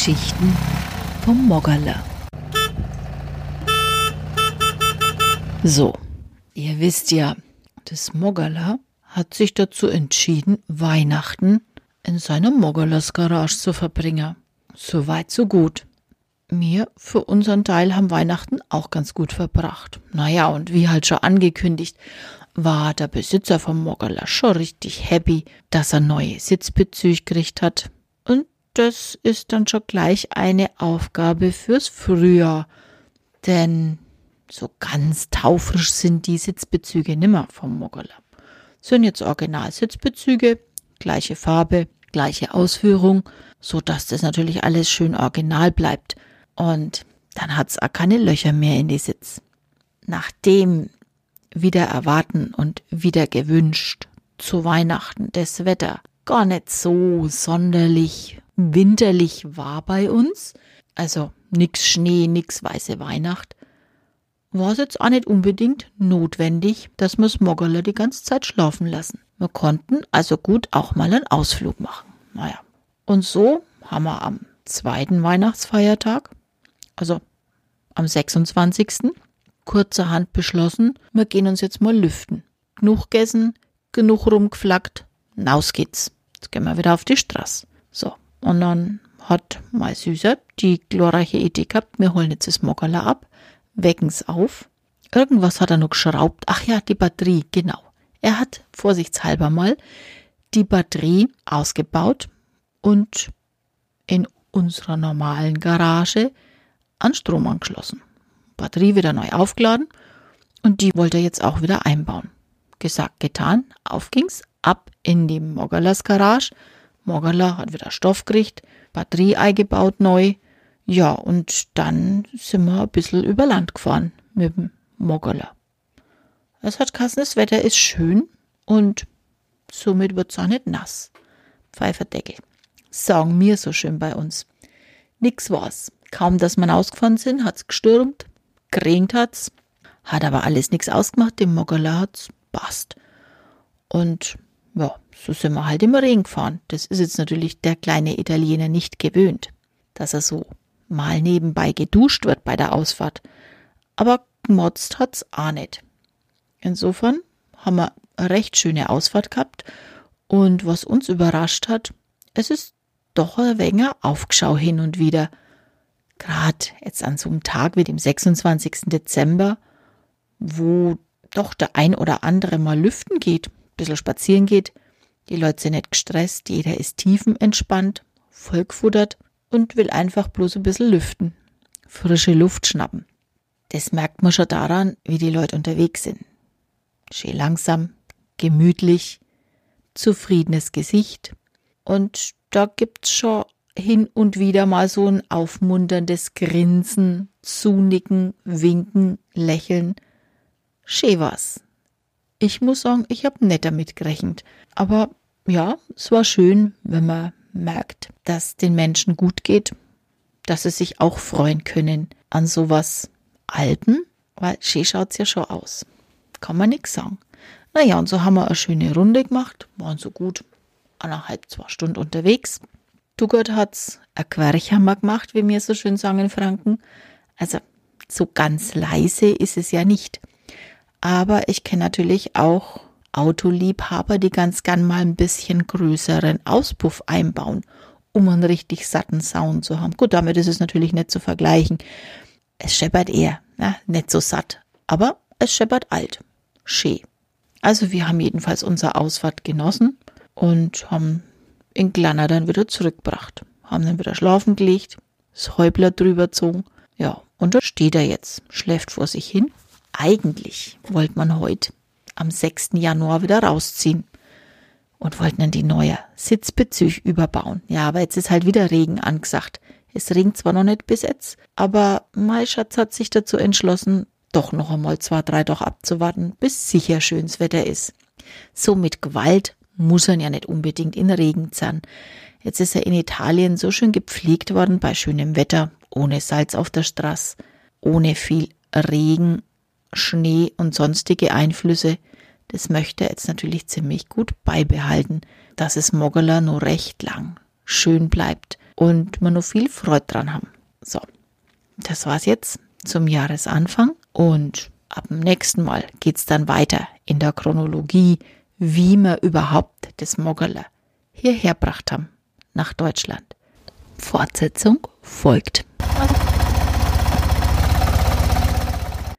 Geschichten vom Moggerler. So, ihr wisst ja, das Moggerler hat sich dazu entschieden, Weihnachten in seiner Moggerlers Garage zu verbringen. So weit, so gut. Wir für unseren Teil haben Weihnachten auch ganz gut verbracht. Naja, und wie halt schon angekündigt, war der Besitzer vom Moggerler schon richtig happy, dass er neue Sitzbezüge gekriegt hat. Das ist dann schon gleich eine Aufgabe fürs Frühjahr. Denn so ganz taufrisch sind die Sitzbezüge nimmer vom Moggerler. Sind jetzt Original-Sitzbezüge, gleiche Farbe, gleiche Ausführung, so dass das natürlich alles schön original bleibt. Und dann hat's auch keine Löcher mehr in die Sitz. Nachdem wieder erwarten und wieder gewünscht zu Weihnachten das Wetter gar nicht so sonderlich winterlich war bei uns, also nix Schnee, nix weiße Weihnacht, war es jetzt auch nicht unbedingt notwendig, dass wir Smoggerler die ganze Zeit schlafen lassen. Wir konnten also gut auch mal einen Ausflug machen. Naja. Und so haben wir am zweiten Weihnachtsfeiertag, also am 26 kurzerhand beschlossen, wir gehen uns jetzt mal lüften. Genug gegessen, genug rumgeflackt, naus geht's. Jetzt gehen wir wieder auf die Straße. So, und dann hat mein Süßer die glorreiche Idee gehabt, wir holen jetzt das Moggerler ab, wecken's auf. Irgendwas hat er noch geschraubt. Ach ja, die Batterie, genau. Er hat vorsichtshalber mal die Batterie ausgebaut und in unserer normalen Garage an Strom angeschlossen. Batterie wieder neu aufgeladen und die wollte er jetzt auch wieder einbauen. Gesagt, getan, auf ging's, ab in die Moggerlers Garage. Moggerler hat wieder Stoff gekriegt, Batterie eingebaut neu. Ja, und dann sind wir ein bisschen über Land gefahren mit dem Moggerler. Es hat kassen, das Wetter ist schön und somit wird's auch nicht nass. Pfeiferdeckel. Sagen mir so schön bei uns. Nix war's. Kaum, dass wir ausgefahren sind, hat's gestürmt, geregnet hat's, hat aber alles nichts ausgemacht, dem Moggerler hat's passt. Und ja, so sind wir halt im Regen gefahren. Das ist jetzt natürlich der kleine Italiener nicht gewöhnt, dass er so mal nebenbei geduscht wird bei der Ausfahrt. Aber gemotzt hat's auch nicht. Insofern haben wir eine recht schöne Ausfahrt gehabt und was uns überrascht hat, es ist doch ein wenig Aufgeschau hin und wieder gerade jetzt an so einem Tag wie dem 26. Dezember, wo doch der ein oder andere mal lüften geht, bisschen spazieren geht, die Leute sind nicht gestresst, jeder ist tiefenentspannt, vollgefuttert und will einfach bloß ein bisschen lüften, frische Luft schnappen. Das merkt man schon daran, wie die Leute unterwegs sind. Schön langsam, gemütlich, zufriedenes Gesicht und da gibt's schon hin und wieder mal so ein aufmunterndes Grinsen, Zunicken, Winken, Lächeln. Schön war's. Ich muss sagen, ich hab nicht damit gerechnet. Aber ja, es war schön, wenn man merkt, dass den Menschen gut geht, dass sie sich auch freuen können an sowas Alten, weil schön schaut's ja schon aus. Kann man nix sagen. Naja, und so haben wir eine schöne Runde gemacht, waren so gut eineinhalb, zwei Stunden unterwegs. Duggert hat's ein Querchhammer gemacht, wie wir so schön sagen in Franken. Also so ganz leise ist es ja nicht. Aber ich kenne natürlich auch Autoliebhaber, die ganz gern mal ein bisschen größeren Auspuff einbauen, um einen richtig satten Sound zu haben. Gut, damit ist es natürlich nicht zu vergleichen. Es scheppert eher, na, nicht so satt, aber es scheppert alt. Schee. Also wir haben jedenfalls unsere Ausfahrt genossen und haben in Glanner dann wieder zurückgebracht. Haben dann wieder schlafen gelegt, das Häubler drüber gezogen. Ja, und da steht er jetzt, schläft vor sich hin. Eigentlich wollte man heute am 6. Januar wieder rausziehen und wollten dann die neue Sitzbezüge überbauen. Ja, aber jetzt ist halt wieder Regen angesagt. Es regnet zwar noch nicht bis jetzt, aber mein Schatz hat sich dazu entschlossen, doch noch einmal zwei, drei doch abzuwarten, bis sicher schönes Wetter ist. So mit Gewalt muss er ja nicht unbedingt in Regen sein. Jetzt ist er in Italien so schön gepflegt worden bei schönem Wetter, ohne Salz auf der Straße, ohne viel Regen, Schnee und sonstige Einflüsse. Das möchte er jetzt natürlich ziemlich gut beibehalten, dass es Moggerler nur recht lang schön bleibt und wir noch viel Freude dran haben. So, das war's jetzt zum Jahresanfang und ab dem nächsten Mal geht's dann weiter in der Chronologie, wie wir überhaupt das Moggerler hierher gebracht haben nach Deutschland. Fortsetzung folgt.